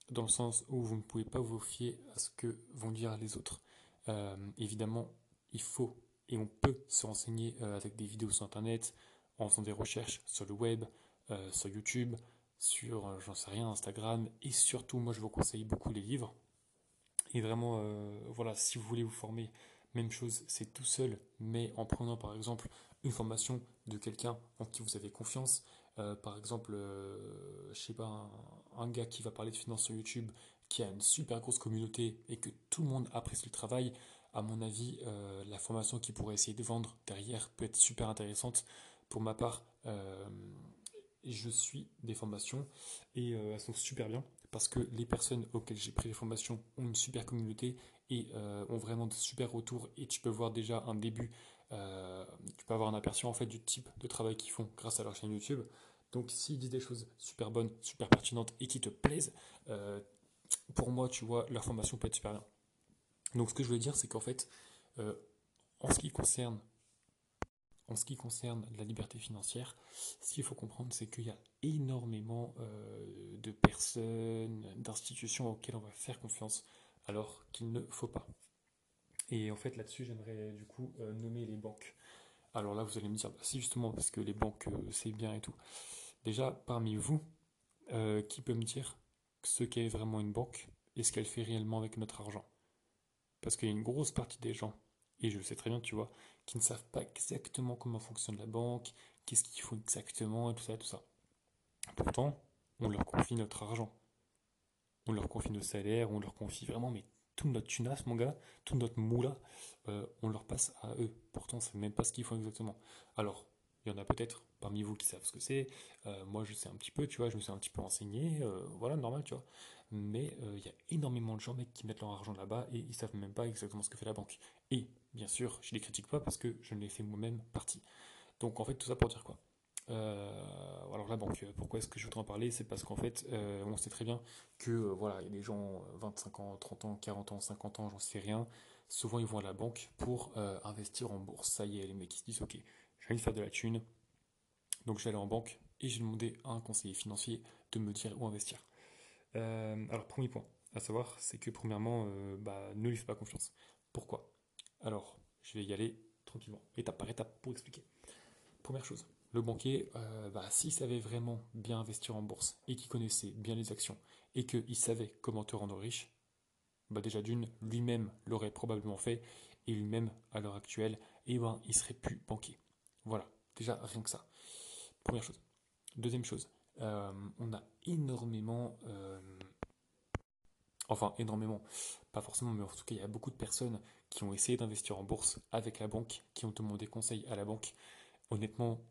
dans le sens où vous ne pouvez pas vous fier à ce que vont dire les autres. évidemment, il faut et on peut se renseigner avec des vidéos sur Internet, en faisant des recherches sur le web, sur YouTube, sur, euh, j'en sais rien, Instagram. Et surtout, moi, je vous conseille beaucoup les livres. Et vraiment, euh, voilà, si vous voulez vous former, même chose, c'est tout seul, mais en prenant par exemple une formation de quelqu'un en qui vous avez confiance. Euh, par exemple, je sais pas, un, gars qui va parler de finance sur YouTube, qui a une super grosse communauté et que tout le monde apprécie le travail. À mon avis, la formation qu'il pourrait essayer de vendre derrière peut être super intéressante. Pour ma part, je suis des formations et euh, elles sont super bien parce que les personnes auxquelles j'ai pris les formations ont une super communauté et euh, ont vraiment de super retours et tu peux voir déjà un début, euh, tu peux avoir un aperçu en fait du type de travail qu'ils font grâce à leur chaîne YouTube. Donc s'ils disent des choses super bonnes, super pertinentes et qui te plaisent, pour moi tu vois leur formation peut être super bien. Donc ce que je veux dire c'est qu'en fait en ce qui concerne en ce qui concerne la liberté financière, ce qu'il faut comprendre, c'est qu'il y a énormément euh, de personnes, d'institutions auxquelles on va faire confiance, alors qu'il ne faut pas. Et en fait, là-dessus, j'aimerais du coup euh, nommer les banques. Alors là, vous allez me dire, bah, si justement, parce que les banques, euh, c'est bien et tout. Déjà, parmi vous, qui peut me dire ce qu'est vraiment une banque et ce qu'elle fait réellement avec notre argent? Parce qu'il y a une grosse partie des gens et je sais très bien, tu vois, qui ne savent pas exactement comment fonctionne la banque, qu'est-ce qu'il faut exactement, et tout ça, tout ça. Pourtant, on leur confie notre argent. On leur confie nos salaires, on leur confie vraiment, mais tout notre tunas, mon gars, tout notre moula, euh, on leur passe à eux. Pourtant, c'est même pas ce qu'ils font exactement. Alors, il y en a peut-être parmi vous qui savent ce que c'est. Euh, moi, je sais un petit peu, tu vois, je me suis un petit peu renseigné. Euh, voilà, normal, tu vois. Mais il y a énormément de gens, mec, qui mettent leur argent là-bas et ils savent même pas exactement ce que fait la banque. Et bien sûr, je ne les critique pas parce que je l'ai fait moi-même partie. Donc en fait, tout ça pour dire quoi? Euh, banque, pourquoi est-ce que je voudrais en parler? C'est parce qu'en fait, euh, on sait très bien que euh, voilà, il y a des gens 25 ans, 30 ans, 40 ans, 50 ans, j'en sais rien. Souvent, ils vont à la banque pour investir en bourse. Ça y est, les mecs qui se disent ok, j'ai envie de faire de la thune, donc je vais aller en banque et j'ai demandé à un conseiller financier de me dire où investir. alors premier point à savoir, c'est que premièrement, bah, ne lui fais pas confiance. Pourquoi? Alors, je vais y aller tranquillement, étape par étape, pour expliquer. Première chose, le banquier, euh, bah, s'il savait vraiment bien investir en bourse et qu'il connaissait bien les actions et qu'il savait comment te rendre riche, bah déjà d'une, lui-même l'aurait probablement fait et lui-même, à l'heure actuelle, eh ben il serait plus banquier. Voilà, déjà rien que ça. Première chose. Deuxième chose, euh, on a énormément, euh, enfin énormément, pas forcément, mais en tout cas il y a beaucoup de personnes qui ont essayé d'investir en bourse avec la banque, qui ont demandé conseil à la banque. Honnêtement,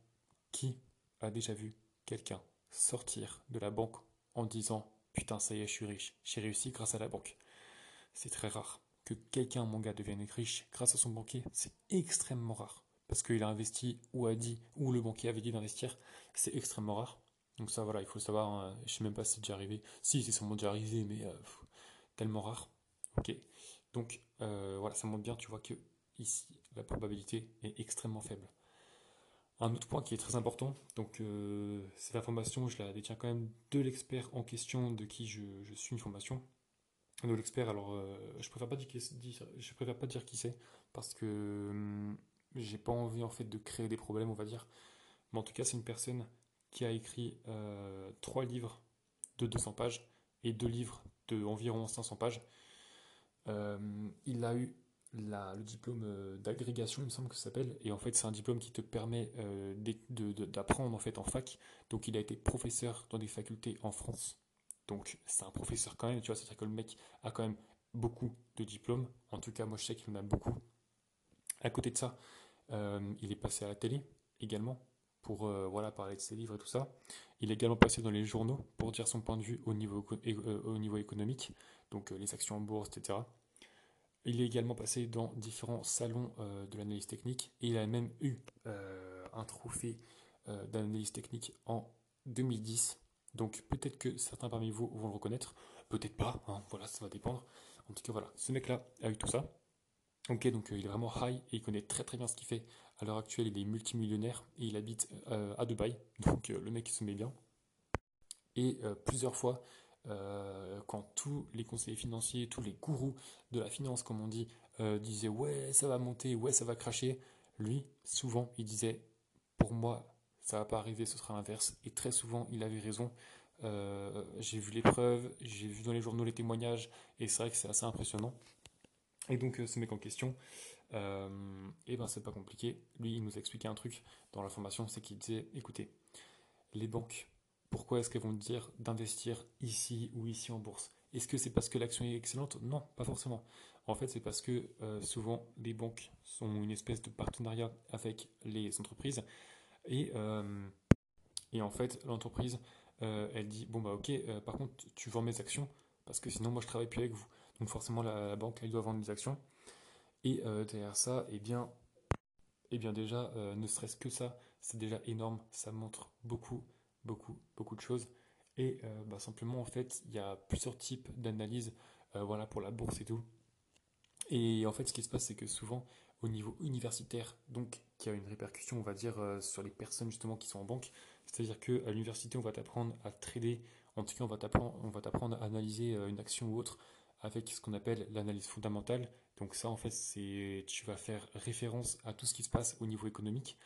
qui a déjà vu quelqu'un sortir de la banque en disant putain ça y est je suis riche, j'ai réussi grâce à la banque. C'est très rare que quelqu'un, mon gars, devienne riche grâce à son banquier, c'est extrêmement rare. Parce qu'il a investi ou a dit, ou le banquier avait dit d'investir, c'est extrêmement rare. Donc ça, voilà, il faut savoir. Hein. Je sais même pas si c'est déjà arrivé. Si, c'est sûrement déjà arrivé, mais euh, tellement rare. Ok. Donc euh, voilà, ça montre bien, tu vois que ici, la probabilité est extrêmement faible. Un autre point qui est très important, donc euh, cette information, je la détiens quand même de l'expert en question de qui je, suis une formation. De l'expert, alors je préfère pas dire, je préfère pas dire qui c'est parce que hum, j'ai pas envie en fait de créer des problèmes, on va dire. Mais en tout cas, c'est une personne qui a écrit euh, trois livres de 200 pages et deux livres de environ 500 pages. Euh, il a eu le diplôme euh, d'agrégation, il me semble que ça s'appelle, et en fait c'est un diplôme qui te permet d'apprendre en fac. Donc il a été professeur dans des facultés en France. Donc c'est un professeur quand même, tu vois, c'est-à-dire que le mec a quand même beaucoup de diplômes. En tout cas, moi je sais qu'il en a beaucoup. À côté de ça, il est passé à la télé également pour euh, voilà, parler de ses livres et tout ça. Il est également passé dans les journaux pour dire son point de vue au niveau, euh, au niveau économique, donc euh, les actions en bourse, etc. Il est également passé dans différents salons de l'analyse technique et il a même eu un trophée d'analyse technique en 2010. Donc peut-être que certains parmi vous vont le reconnaître, peut-être pas, hein, voilà, ça va dépendre. En tout cas, voilà, ce mec-là a eu tout ça. Ok, donc il est vraiment high et il connaît très bien ce qu'il fait à l'heure actuelle, il est multimillionnaire et il habite euh, à Dubaï. Donc euh, le mec, se met bien. Et euh, plusieurs fois, quand tous les conseillers financiers, tous les gourous de la finance, comme on dit, disaient ouais, ça va monter, ouais, ça va cracher, lui, souvent, il disait pour moi, ça va pas arriver, ce sera l'inverse. Et très souvent, il avait raison. j'ai vu les preuves, j'ai vu dans les journaux les témoignages, et c'est vrai que c'est assez impressionnant. Et donc, ce mec en question, euh, et ben c'est pas compliqué. Lui, il nous a expliqué un truc dans la formation, c'est qu'il disait, écoutez, les banques, pourquoi est-ce qu'elles vont dire d'investir ici ou ici en bourse? Est-ce que c'est parce que l'action est excellente? Non, pas forcément. En fait, c'est parce que euh, souvent les banques sont une espèce de partenariat avec les entreprises. Et, euh, et en fait l'entreprise elle dit bon bah ok par contre tu vends mes actions parce que sinon moi je travaille plus avec vous. Donc forcément la, banque elle doit vendre des actions. Et euh, derrière ça, eh bien, eh bien déjà, euh, ne serait-ce que ça, c'est déjà énorme. Ça montre beaucoup, beaucoup, beaucoup de choses. Et euh, bah, simplement, en fait, il y a plusieurs types d'analyses voilà, pour la bourse et tout. Et en fait, ce qui se passe, c'est que souvent, au niveau universitaire, donc qui a une répercussion, on va dire, sur les personnes justement qui sont en banque, c'est-à-dire qu'à l'université, on va t'apprendre à trader, en tout cas, on va t'apprendre à analyser une action ou autre avec ce qu'on appelle l'analyse fondamentale, donc ça, en fait, c'est tu vas faire référence à tout ce qui se passe au niveau économique.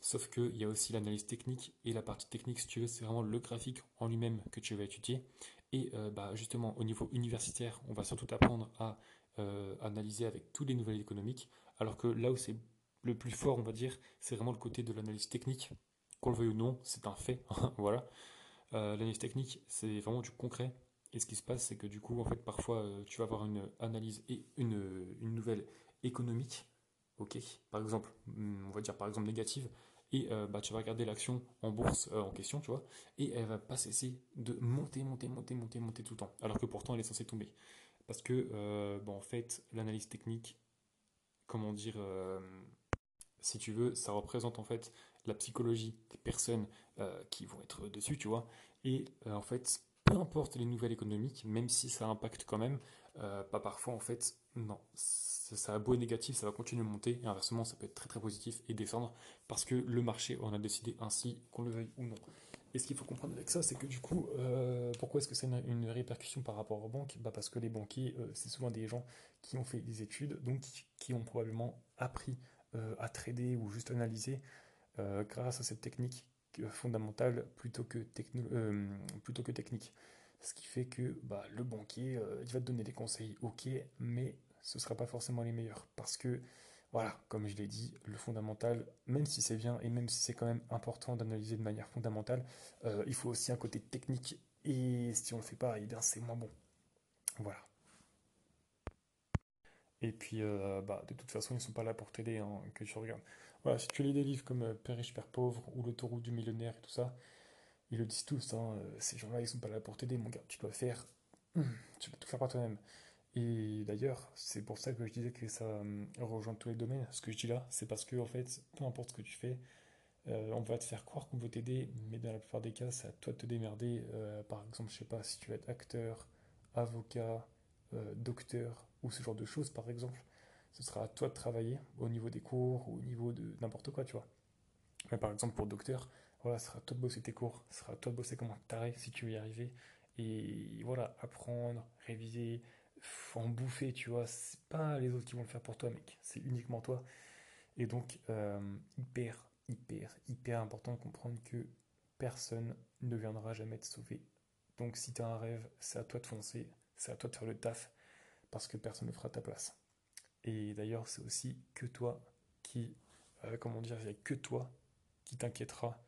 Sauf qu'il y a aussi l'analyse technique et la partie technique, si tu veux, c'est vraiment le graphique en lui-même que tu vas étudier. Et euh, bah, justement, au niveau universitaire, on va surtout apprendre à euh, analyser avec tous les nouvelles économiques. Alors que là où c'est le plus fort, on va dire, c'est vraiment le côté de l'analyse technique. Qu'on le veuille ou non, c'est un fait. voilà. Euh, l'analyse technique, c'est vraiment du concret. Et ce qui se passe, c'est que du coup, en fait, parfois, tu vas avoir une analyse et une, nouvelle économique, ok, par exemple, hmm, on va dire par exemple négative, et euh, bah, tu vas regarder l'action en bourse euh, en question, tu vois, et elle va pas cesser de monter, monter, monter, monter, monter tout le temps, alors que pourtant elle est censée tomber. Parce que, bon, en fait, l'analyse technique, comment dire, si tu veux, ça représente en fait la psychologie des personnes qui vont être dessus, tu vois, et en fait, peu importe les nouvelles économiques, même si ça impacte quand même, euh, pas parfois en fait, non. Ça, a beau être négatif, ça va continuer de monter, et inversement, ça peut être très très positif et descendre, parce que le marché en a décidé ainsi, qu'on le veuille ou non. Et ce qu'il faut comprendre avec ça, c'est que du coup, euh, pourquoi est-ce que c'est une, répercussion par rapport aux banques? Bah Parce que les banquiers, euh, c'est souvent des gens qui ont fait des études, donc qui, ont probablement appris à trader ou juste analyser grâce à cette technique fondamentale plutôt que, euh, technique. Ce qui fait que bah, le banquier, euh, il va te donner des conseils, ok, mais ce ne sera pas forcément les meilleurs. Parce que, voilà, comme je l'ai dit, le fondamental, même si c'est bien et même si c'est quand même important d'analyser de manière fondamentale, euh, il faut aussi un côté technique et si on le fait pas, eh bien c'est moins bon. Voilà. Et puis, euh, bah, de toute façon, ils sont pas là pour t'aider, hein, que tu regardes. Voilà, si tu lis des livres comme euh, Père riche, Père pauvre ou L'autoroute du millionnaire et tout ça, ils le disent tous, hein, ces gens-là, ils sont pas là pour t'aider, mon gars. Tu dois faire, tu dois tout faire par toi-même. Et d'ailleurs, c'est pour ça que je disais que ça euh, rejoint tous les domaines. Ce que je dis là, c'est parce que, en fait, peu importe ce que tu fais, euh, on va te faire croire qu'on veut t'aider, mais dans la plupart des cas, c'est à toi de te démerder. Euh, par exemple, je sais pas, si tu veux être acteur, avocat, docteur, ou ce genre de choses, par exemple, ce sera à toi de travailler au niveau des cours ou au niveau de n'importe quoi, tu vois. Mais par exemple, pour docteur, voilà, ce sera à toi de bosser tes cours, ce sera à toi de bosser comme un taré si tu veux y arriver. Et voilà, apprendre, réviser, faut en bouffer, tu vois. C'est pas les autres qui vont le faire pour toi, mec. C'est uniquement toi. Et donc, euh, hyper, hyper, hyper important de comprendre que personne ne viendra jamais te sauver. Donc, si tu as un rêve, c'est à toi de foncer, c'est à toi de faire le taf, parce que personne ne fera ta place. Et d'ailleurs, c'est aussi que toi qui, euh, comment dire, il que toi qui t'inquiétera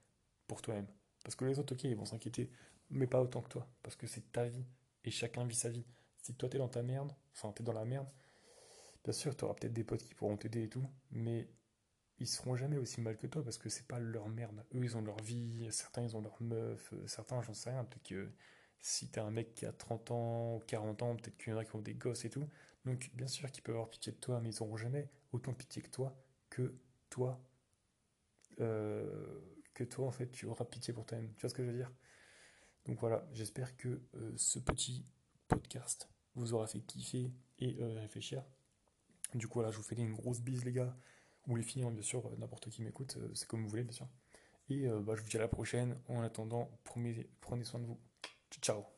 pour toi-même. Parce que les autres, ok, ils vont s'inquiéter, mais pas autant que toi, parce que c'est ta vie, et chacun vit sa vie. Si toi t'es dans ta merde, enfin t'es dans la merde, bien sûr tu auras peut-être des potes qui pourront t'aider et tout, mais ils seront jamais aussi mal que toi parce que c'est pas leur merde. Eux ils ont leur vie, certains ils ont leur meuf, euh, certains j'en sais rien, peut-être que si t'es un mec qui a 30 ans ou 40 ans, peut-être qu'il y en a qui ont des gosses et tout. Donc bien sûr qu'ils peuvent avoir pitié de toi, mais ils auront jamais autant pitié que toi que toi. Euh, que toi en fait tu auras pitié pour toi-même. Tu vois ce que je veux dire? Donc voilà, j'espère que euh, ce petit podcast vous aura fait kiffer et euh, réfléchir. Du coup, voilà, je vous fais une grosse bise, les gars. Ou les filles, hein, bien sûr, euh, n'importe qui m'écoute, euh, c'est comme vous voulez, bien sûr. Et bah, je vous dis à la prochaine. En attendant, prenez, prenez soin de vous. Ciao